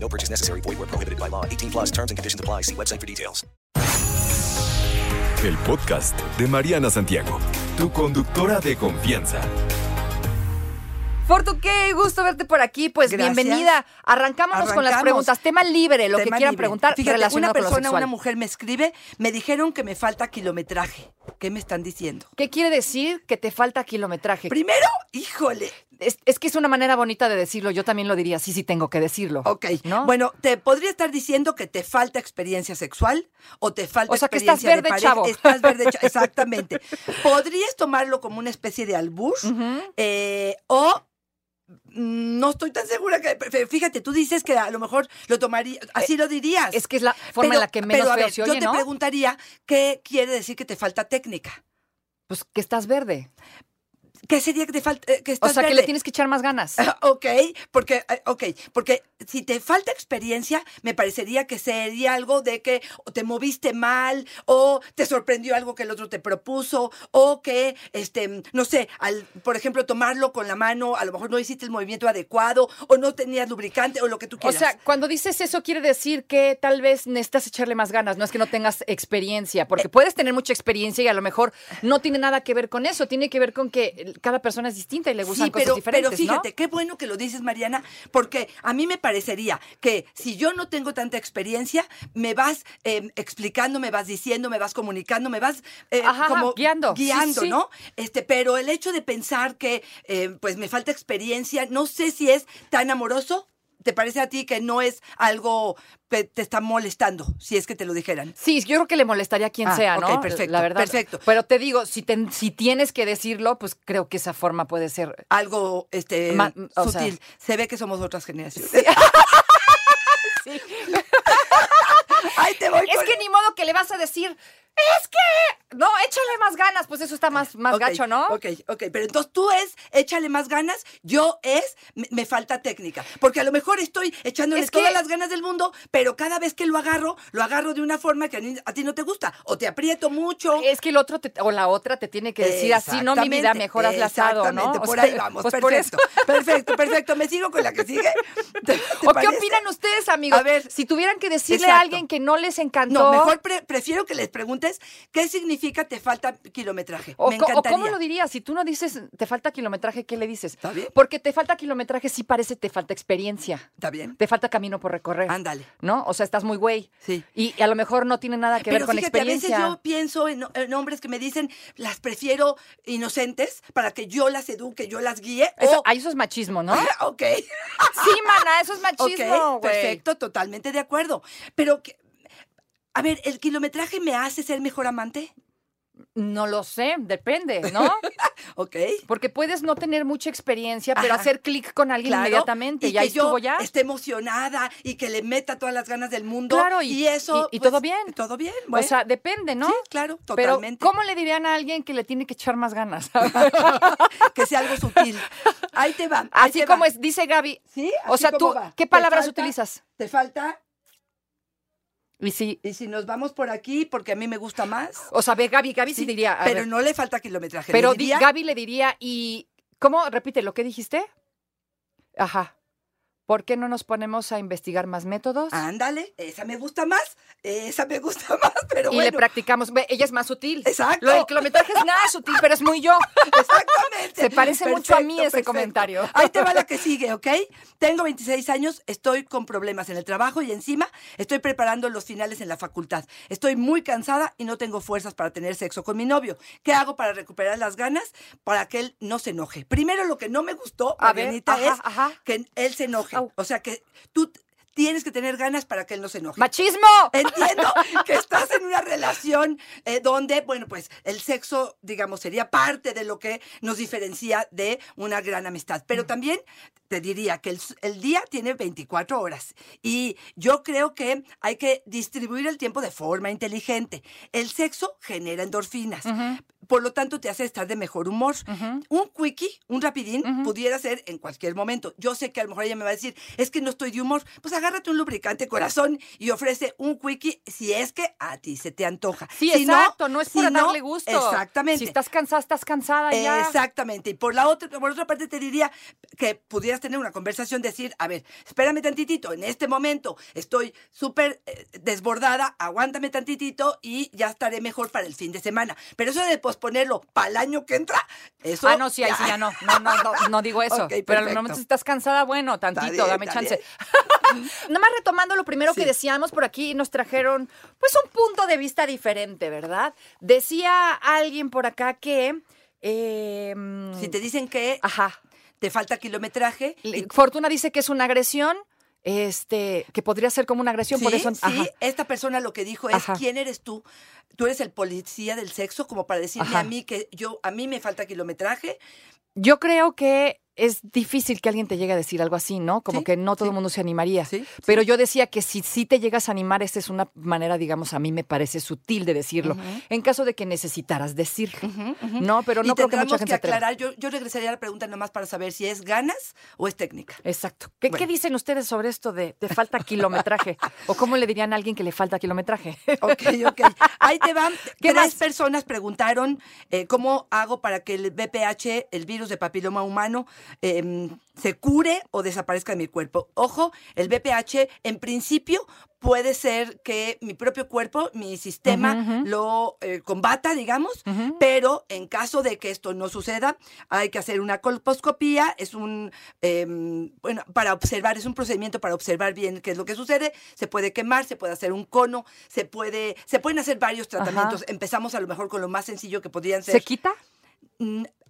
No purchase necessary. Void where prohibited by law. 18 plus terms and conditions apply. See website for details. El podcast de Mariana Santiago, tu conductora de confianza. Fortu, qué gusto verte por aquí. Pues Gracias. bienvenida. Arrancámonos con las Arrancamos. preguntas. Tema libre, lo que Tema quieran libre. preguntar Fíjate, una relacionado con lo persona, sexual. una mujer me escribe, me dijeron que me falta kilometraje. ¿Qué me están diciendo? ¿Qué quiere decir que te falta kilometraje? Primero, híjole. Es, es que es una manera bonita de decirlo. Yo también lo diría. Sí, sí, tengo que decirlo. Ok, ¿No? bueno, te podría estar diciendo que te falta experiencia sexual o te falta O sea, que estás verde, de pareja. chavo. Estás verde, chavo. Exactamente. Podrías tomarlo como una especie de albur eh, o no estoy tan segura que fíjate, tú dices que a lo mejor lo tomaría, así lo dirías. Es que es la forma en la que menos pero, a feo ver, se oye, yo te ¿no? preguntaría qué quiere decir que te falta técnica. Pues que estás verde. ¿Qué sería que te falta que O estás sea, que le tienes que echar más ganas. Ok, porque, eh, ok, porque si te falta experiencia, me parecería que sería algo de que o te moviste mal, o te sorprendió algo que el otro te propuso, o que, este, no sé, al, por ejemplo, tomarlo con la mano, a lo mejor no hiciste el movimiento adecuado, o no tenías lubricante, o lo que tú O quieras. sea, cuando dices eso quiere decir que tal vez necesitas echarle más ganas, no es que no tengas experiencia, porque puedes tener mucha experiencia y a lo mejor no tiene nada que ver con eso, tiene que ver con que cada persona es distinta y le gustan Sí, cosas pero, diferentes, pero fíjate, ¿no? qué bueno que lo dices, Mariana, porque a mí me parecería que si yo no tengo tanta experiencia, me vas eh, explicando, me vas diciendo, me vas comunicando, me vas eh, Ajá, como guiando. Guiando, sí. ¿no? Este, pero el hecho de pensar que eh, pues me falta experiencia, no sé si es tan amoroso. ¿Te parece a ti que no es algo que te está molestando, si es que te lo dijeran? Sí, yo creo que le molestaría a quien Ah, sea, ¿no? ok, perfecto, La verdad. perfecto. Pero te digo, si, te- si tienes que decirlo, pues creo que esa forma puede ser. Algo este, Ma- sutil. sea- Se ve que somos otras generaciones. Ahí te voy Es con- que ni modo que le vas a decir, es que. No, más ganas, pues eso está más, más gacho, ¿no? Ok, ok, pero entonces tú es, échale más ganas, yo es, me, me falta técnica. Porque a lo mejor estoy echándole Es que- todas las ganas del mundo, pero cada vez que lo agarro, lo agarro de una forma que a, ni- a ti no te gusta. O te aprieto mucho. Es que el otro te- o la otra te tiene que decir así, no mi vida, Exactamente, mejor hazle asado, ¿no? exactamente, O por sea, ahí vamos, pues por perfecto, eso. perfecto, perfecto. Me sigo con la que sigue. ¿Te- te ¿O qué opinan ustedes, amigos? A ver, si tuvieran que decirle exacto. a alguien que no les encantó. No, mejor pre- prefiero que les preguntes qué significa te falta kilometraje. O, Me cómo lo dirías, si tú no dices te falta kilometraje, ¿qué le dices? ¿Está bien? Porque te falta kilometraje sí parece te falta experiencia. ¿Está bien? Te falta camino por recorrer. Ándale. ¿No? O sea, estás muy güey. Sí. Y a lo mejor no tiene nada que Pero ver con fíjate, experiencia. a veces yo pienso en, en hombres que me dicen, las prefiero inocentes para que yo las eduque, yo las guíe. Eso, o- eso es machismo, ¿no? ok. sí, mana, eso es machismo, perfecto, totalmente de acuerdo. Pero, que- a ver, ¿el kilometraje me hace ser mejor amante? No lo sé, depende, ¿no? Ok. Porque puedes no tener mucha experiencia, pero Ajá. hacer clic con alguien Claro, inmediatamente. y ya que yo estuvo ya. esté emocionada y que le meta todas las ganas del mundo. Claro, y- eso. y- y pues, todo bien. Todo bien. o sea, depende, ¿no? Sí, claro, Pero, totalmente. ¿cómo le dirían a alguien que le tiene que echar más ganas? que sea algo sutil. Ahí te va. ahí Así te como va. es, dice Gaby. ¿Sí? O sea, como tú, va. ¿qué palabras falta- utilizas? Te falta. Y sí, Y si nos vamos por aquí, porque a mí me gusta más. o sea, ve, Gaby, Gaby sí, Sí, diría. a pero ver, no le falta kilometraje. pero le di- diría, Gaby le diría, y. ¿Cómo? Repite lo que dijiste. Ajá. ¿Por qué no nos ponemos a investigar más métodos? Ándale, esa me gusta más. Esa me gusta más, pero y bueno. le practicamos. Ve, ella es más sutil. Exacto. Lo del kilometraje es nada sutil, pero es muy yo. Exactamente. Se parece mucho a mí ese comentario. Ahí te va la que sigue, ¿ok? Tengo 26 años, estoy con problemas en el trabajo y encima estoy preparando los finales en la facultad. Estoy muy cansada y no tengo fuerzas para tener sexo con mi novio. ¿Qué hago para recuperar las ganas para que él no se enoje? Primero, lo que no me gustó, A ver, ajá, es ajá. que él se enoje. O sea, que tú tienes que tener ganas para que él no se enoje. ¡Machismo! Entiendo que estás en una relación eh, donde, bueno, pues el sexo, digamos, sería parte de lo que nos diferencia de una gran amistad. Pero también te diría que el, el día tiene 24 horas y yo creo que hay que distribuir el tiempo de forma inteligente. El sexo genera endorfinas. Por lo tanto, te hace estar de mejor humor. Un quickie, un rapidín, pudiera ser en cualquier momento. Yo sé que a lo mejor ella me va a decir, es que no estoy de humor. Pues agárrate un lubricante corazón y ofrece un quickie si es que a ti se te antoja. Sí, Si exacto, no, es si para no, darle gusto. Exactamente. Si estás cansada, estás cansada ya. Exactamente. Y por la otra, por otra parte te diría que pudieras tener una conversación, decir, a ver, espérame tantitito, en este momento estoy súper eh, desbordada, aguántame tantitito y ya estaré mejor para el fin de semana. Pero eso de posponerlo para el año que entra, eso Ah, no, sí, ahí sí ya no. No, no, no, no digo eso. Ok, Pero al momento si estás cansada, bueno, tantito, bien, dame chance. Nada más retomando lo primero que decíamos por aquí, nos trajeron pues un punto de vista diferente, ¿verdad? Decía alguien por acá que. eh, Si te dicen que Ajá. te falta kilometraje, Fortuna dice que es una agresión, este, que podría ser como una agresión, por Sí, eso. sí, ajá. esta persona lo que dijo es Ajá. quién eres tú. Tú eres el policía del sexo, como para decirme Ajá. a mí que yo a mí me falta kilometraje. Yo creo que es difícil que alguien te llegue a decir algo así, ¿no? Como Sí, que no todo sí. el mundo se animaría. Sí. Pero yo decía que si sí te llegas a animar, esta es una manera, digamos, a mí me parece sutil de decirlo. En caso de que necesitaras decirlo. No, pero no y creo que mucha gente atreva. aclarar, yo, yo regresaría a la pregunta nomás para saber si es ganas o es técnica. Exacto. ¿Qué, Bueno. qué dicen ustedes sobre esto de, de falta kilometraje? ¿O cómo le dirían a alguien que le falta kilometraje? Ok, ok. Ahí te van. ¿Qué Tres más? personas preguntaron eh, cómo hago para que el VPH, el virus de papiloma humano, em, se cure o desaparezca de mi cuerpo. Ojo, el VPH en principio puede ser que mi propio cuerpo, mi sistema lo eh, combata, digamos, pero en caso de que esto no suceda, hay que hacer una colposcopía, es un, em, bueno, para observar, es un procedimiento para observar bien qué es lo que sucede, se puede quemar, se puede hacer un cono, se puede, se pueden hacer varios tratamientos. Empezamos a lo mejor con lo más sencillo que podrían ser. ¿Se quita?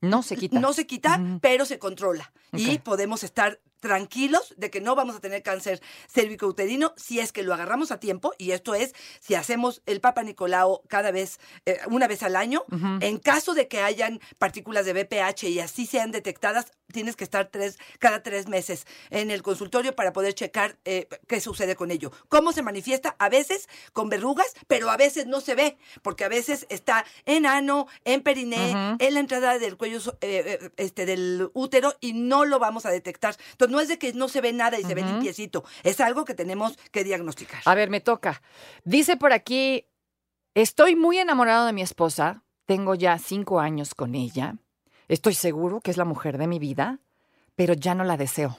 No se quita. no se quita, pero se controla. Y podemos estar tranquilos de que no vamos a tener cáncer cérvico-uterino si es que lo agarramos a tiempo. Y esto es si hacemos el Papa Nicolau cada vez, eh, una vez al año. En caso de que hayan partículas de BPH y así sean detectadas, tienes que estar tres, cada tres meses en el consultorio para poder checar eh, qué sucede con ello. ¿Cómo se manifiesta? A veces con verrugas, pero a veces no se ve, porque a veces está en ano, en periné, en la entrada del cuello eh, eh, este, del útero y no lo vamos a detectar. Entonces no es de que no se ve nada y se ve limpiecito, es algo que tenemos que diagnosticar. A ver, me toca. Dice por aquí, estoy muy enamorado de mi esposa, tengo ya cinco años con ella, estoy seguro que es la mujer de mi vida, pero ya no la deseo.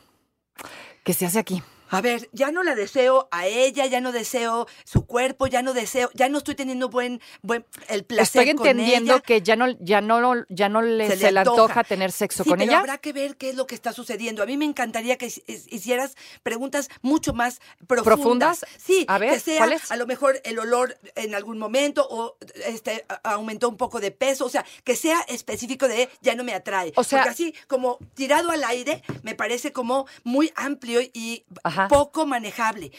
¿Qué se hace aquí? A ver, ya no la deseo a ella, ya no deseo su cuerpo, ya no deseo, ya no estoy teniendo buen, buen el placer Estoy con entendiendo ella. que ya no, ya no, ya no le, se se, le antoja. antoja. tener sexo Sí, con pero ella. habrá que ver qué es lo que está sucediendo. A mí me encantaría que hi- hicieras preguntas mucho más profundas. ¿Profundas? Sí, A ver, que sea ¿cuáles? a lo mejor el olor en algún momento o este aumentó un poco de peso, o sea, que sea específico de ya no me atrae. O sea- Porque así como tirado al aire me parece como muy amplio y Ajá. Poco manejable.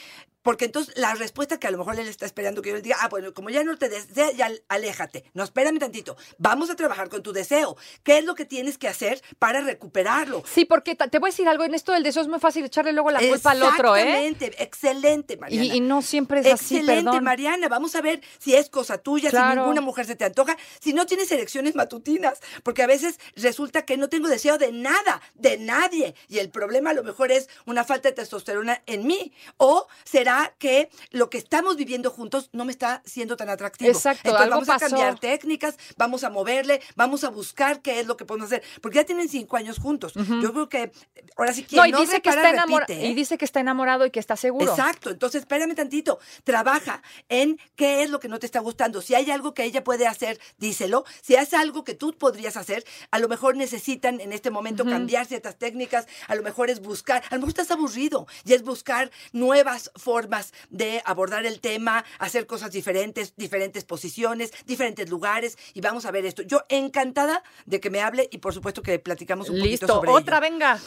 Porque entonces la respuesta que a lo mejor él está esperando que yo le diga, ah, bueno, como ya no te desea, ya aléjate. No, espérame tantito. Vamos a trabajar con tu deseo. ¿Qué es lo que tienes que hacer para recuperarlo? Sí, porque te voy a decir algo, en esto del deseo es muy fácil echarle luego la culpa al otro, ¿eh? Exactamente, excelente, Mariana. Y, y no siempre es así, Excelente. Mariana. Vamos a ver si es cosa tuya, si ninguna mujer se te antoja, si no tienes erecciones matutinas, porque a veces resulta que no tengo deseo de nada, de nadie, y el problema a lo mejor es una falta de testosterona en mí, o será que lo que estamos viviendo juntos no me está siendo tan atractivo. Exacto, Entonces algo vamos a pasó. cambiar técnicas, vamos a moverle, vamos a buscar qué es lo que podemos hacer, porque ya tienen cinco años juntos. Yo creo que ahora sí que No, y dice que está enamorado ¿eh? y dice que está enamorado y que está seguro. Exacto, entonces espérame tantito, trabaja en qué es lo que no te está gustando. Si hay algo que ella puede hacer, díselo. Si es algo que tú podrías hacer, a lo mejor necesitan en este momento cambiar ciertas técnicas, a lo mejor es buscar, a lo mejor estás aburrido y es buscar nuevas formas de abordar el tema, hacer cosas diferentes, diferentes posiciones, diferentes lugares y vamos a ver esto. Yo encantada de que me hable y por supuesto que platicamos un poquito Listo, sobre otra, ello. venga.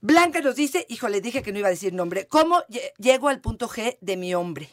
Blanca nos dice, híjole, dije que no iba a decir nombre. ¿Cómo lle- llego al punto G de mi hombre?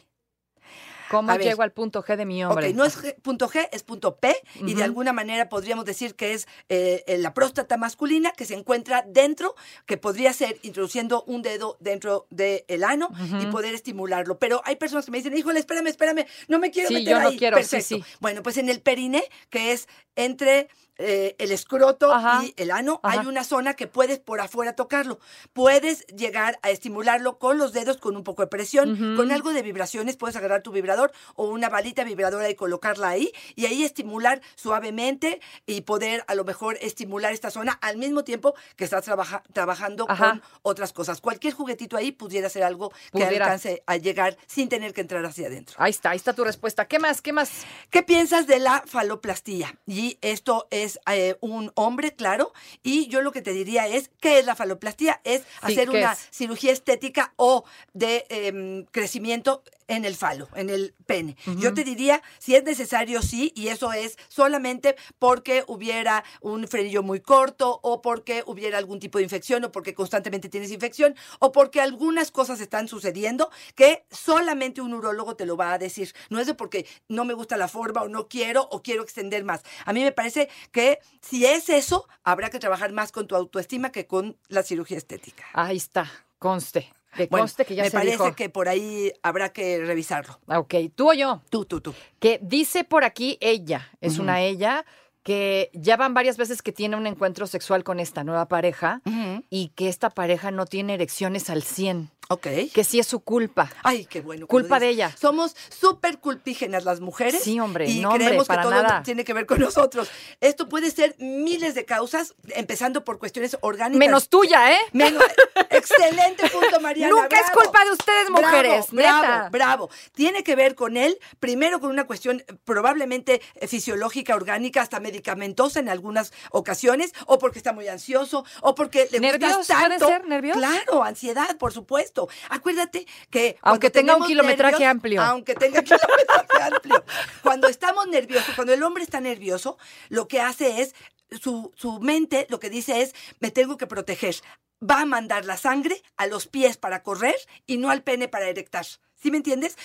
¿Cómo A ver. llego al punto G de mi hombre? Ok, no es G- punto G, es punto P, y de alguna manera podríamos decir que es eh, eh, la próstata masculina que se encuentra dentro, que podría ser introduciendo un dedo dentro del ano y poder estimularlo. Pero hay personas que me dicen, híjole, espérame, espérame, no me quiero Sí, meter yo no ahí". quiero, sí, Perfecto. sí. Bueno, pues en el periné, que es entre eh, el escroto Ajá. y el ano, Ajá. hay una zona que puedes por afuera tocarlo. Puedes llegar a estimularlo con los dedos, con un poco de presión, con algo de vibraciones, puedes agarrar tu vibrador o una balita vibradora y colocarla ahí, y ahí estimular suavemente y poder a lo mejor estimular esta zona al mismo tiempo que estás trabaja- trabajando Ajá. con otras cosas. Cualquier juguetito ahí pudiera ser algo que Pudiera. alcance a llegar sin tener que entrar hacia adentro. Ahí está, ahí está tu respuesta. ¿Qué más? ¿Qué más? ¿Qué piensas de la faloplastía? Y esto es eh, un hombre, claro, y yo lo que te diría es, ¿qué es la faloplastía? Es Sí, hacer ¿qué una es? cirugía estética o de em, crecimiento en el falo, en el pene. Yo te diría, si es necesario, sí, y eso es solamente porque hubiera un frenillo muy corto o porque hubiera algún tipo de infección o porque constantemente tienes infección o porque algunas cosas están sucediendo que solamente un urólogo te lo va a decir. No es de porque no me gusta la forma o no quiero o quiero extender más. A mí me parece que si es eso, habrá que trabajar más con tu autoestima que con la cirugía estética. Ahí está, conste. Que Bueno, conste que ya me se parece dijo. que por ahí habrá que revisarlo. Ah, Ok, tú o yo. Tú, tú, tú. Que dice por aquí ella, es una ella, que ya van varias veces que tiene un encuentro sexual con esta nueva pareja y que esta pareja no tiene erecciones al 100, Ok. que sí es su culpa. Ay, qué bueno. Culpa de ella. Somos súper culpígenas las mujeres. Sí, hombre, Y no, hombre, creemos para que todo nada. tiene que ver con nosotros. Esto puede ser miles de causas, empezando por cuestiones orgánicas. Menos tuya, ¿eh? Menos- excelente punto, Mariana. Nunca es culpa de ustedes, mujeres, Bravo, neta. bravo, bravo. Tiene que ver con él, primero con una cuestión eh, probablemente eh, fisiológica, orgánica, hasta medicamentosa en algunas ocasiones, o porque está muy ansioso, o porque le ¿Nervios? gustas ¿Pueden tanto. ser nervios? Claro, ansiedad, por supuesto. Acuérdate que Aunque tenga un kilometraje nervios, amplio. Aunque tenga kilometraje amplio. Cuando estamos nerviosos, cuando el hombre está nervioso, lo que hace es su, su mente lo que dice es, me tengo que proteger. Va a mandar la sangre a los pies para correr y no al pene para erectar. ¿Sí me entiendes?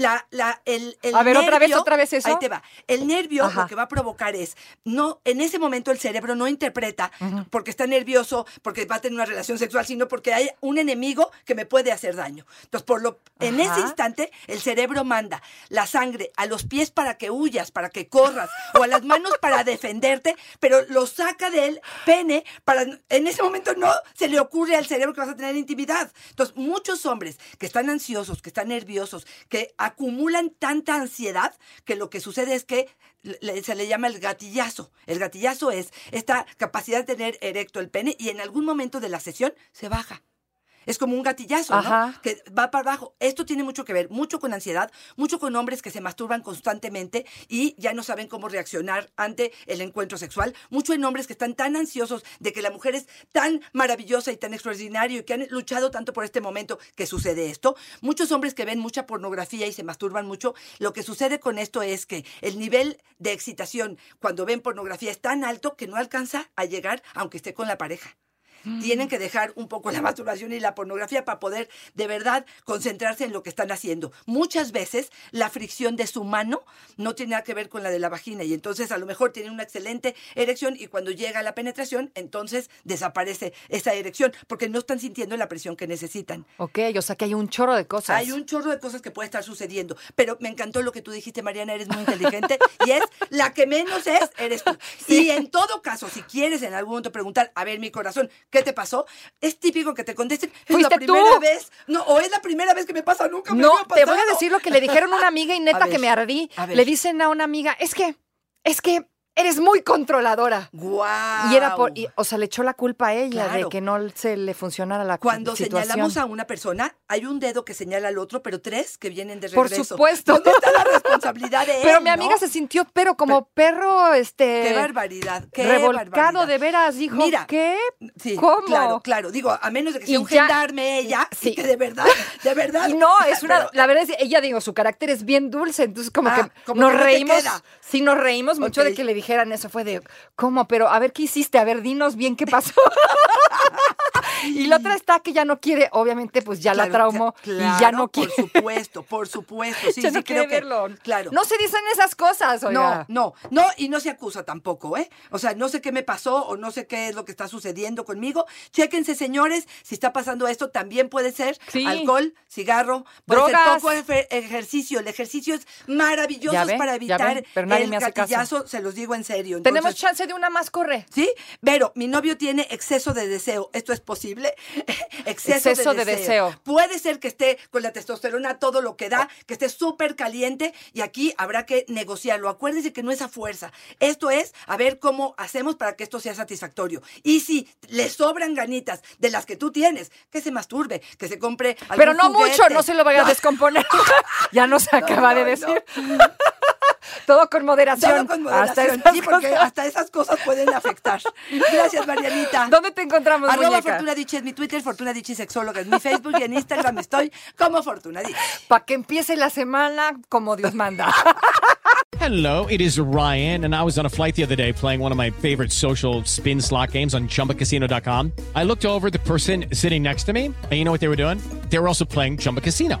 La, la, el, el A ver, otra vez, nervio- otra vez eso. Ahí te va. El nervio Ajá. lo que va a provocar es, no, en ese momento el cerebro no interpreta porque está nervioso, porque va a tener una relación sexual, sino porque hay un enemigo que me puede hacer daño. Entonces, por lo, en Ajá. ese instante, el cerebro manda la sangre a los pies para que huyas, para que corras, o a las manos para defenderte, pero lo saca del pene para, en ese momento no se le ocurre al cerebro que vas a tener intimidad. Entonces, muchos hombres que están ansiosos, que están nerviosos, que acumulan tanta ansiedad, que lo que sucede es que se le llama el gatillazo. El gatillazo es esta capacidad de tener erecto el pene y en algún momento de la sesión se baja. Es como un gatillazo, Ajá. ¿no? Que va para abajo. Esto tiene mucho que ver, mucho con ansiedad, mucho con hombres que se masturban constantemente y ya no saben cómo reaccionar ante el encuentro sexual. Mucho en hombres que están tan ansiosos de que la mujer es tan maravillosa y tan extraordinaria y que han luchado tanto por este momento que sucede esto. Muchos hombres que ven mucha pornografía y se masturban mucho. Lo que sucede con esto es que el nivel de excitación cuando ven pornografía es tan alto que no alcanza a llegar aunque esté con la pareja. Tienen que dejar un poco la masturbación y la pornografía para poder de verdad concentrarse en lo que están haciendo. Muchas veces la fricción de su mano no tiene nada que ver con la de la vagina y entonces a lo mejor tienen una excelente erección y cuando llega la penetración entonces desaparece esa erección porque no están sintiendo la presión que necesitan. Ok, o sea que hay un chorro de cosas. Hay un chorro de cosas que puede estar sucediendo, pero me encantó lo que tú dijiste, Mariana, eres muy inteligente y es la que menos es, eres tú. Y en todo caso, si quieres en algún momento preguntar, a ver, mi corazón, ¿qué te pasó? Es típico que te contesten, es la ¿Fuiste primera tú? vez, no, o es la primera vez que me pasa, nunca me No, había te voy a decir lo que le dijeron a una amiga y neta ver, que me ardí. Le dicen a una amiga, es que, es que eres muy controladora. Guau. Y era por, y- o sea, le echó la culpa a ella de que no se le funcionara la Cuando situación. señalamos a una persona, hay un dedo que señala al otro, pero tres que vienen de Por regreso. supuesto. ¿Dónde está la responsabilidad de él? Pero mi amiga no? se sintió, pero como perro, este. Qué barbaridad, qué revolcado barbaridad. de veras, dijo, Mira, ¿qué? Sí, ¿Cómo? claro, claro. Digo, a menos de que sea Y un ya- gendarme ella, Sí. y que de verdad, de verdad. Y no, es una, Pero- la verdad es que ella, digo, su carácter es bien dulce, entonces como Ah, que como nos que reímos, sí nos reímos mucho de que le dijeran eso, fue de, ¿cómo? Pero a ver, ¿qué hiciste? A ver, dinos bien qué pasó. Y la otra está que ya no quiere, obviamente, pues ya la Claro, traumó cla- y ya claro, no quiere. Por supuesto, por supuesto. Sí, ya sí, no quiere creo que. verlo. Claro. No se dicen esas cosas, No, oiga. no, no, y no se acusa tampoco, ¿eh? O sea, no sé qué me pasó o no sé qué es lo que está sucediendo conmigo. Chéquense, señores, si está pasando esto, también puede ser Sí. alcohol, cigarro, puede Drogas. ser poco ejercicio. El ejercicio es maravilloso para evitar el gatillazo, se los digo en serio. Tenemos chance de una más, corre. ¿Sí? Pero mi novio tiene exceso de deseo. ¿Esto es posible? exceso, Exceso de, de deseo. deseo. Puede ser que esté con la testosterona todo lo que da, que esté súper caliente y aquí habrá que negociarlo. Acuérdense que no es a fuerza. Esto es a ver cómo hacemos para que esto sea satisfactorio. Y si le sobran ganitas de las que tú tienes, que se masturbe, que se compre algún Pero no mucho, no se lo vaya a descomponer. ya nos acaba de no, decir. Todo con moderación. Todo con Hasta moderación. esas Sí, porque cosas. hasta esas cosas pueden afectar. Gracias, Marianita. ¿Dónde te encontramos, Arroba muñeca? Fortuna Dichi es mi Twitter, Fortuna Dichi Sexóloga es mi Facebook y en Instagram estoy como Fortuna Dichi. Para que empiece la semana como Dios manda. Hello, it is Ryan, and I was on a flight the other day playing one of my favorite social spin slot games on chumbacasino.com. I looked over the person sitting next to me, and you know what they were doing? They were also playing Chumba Casino.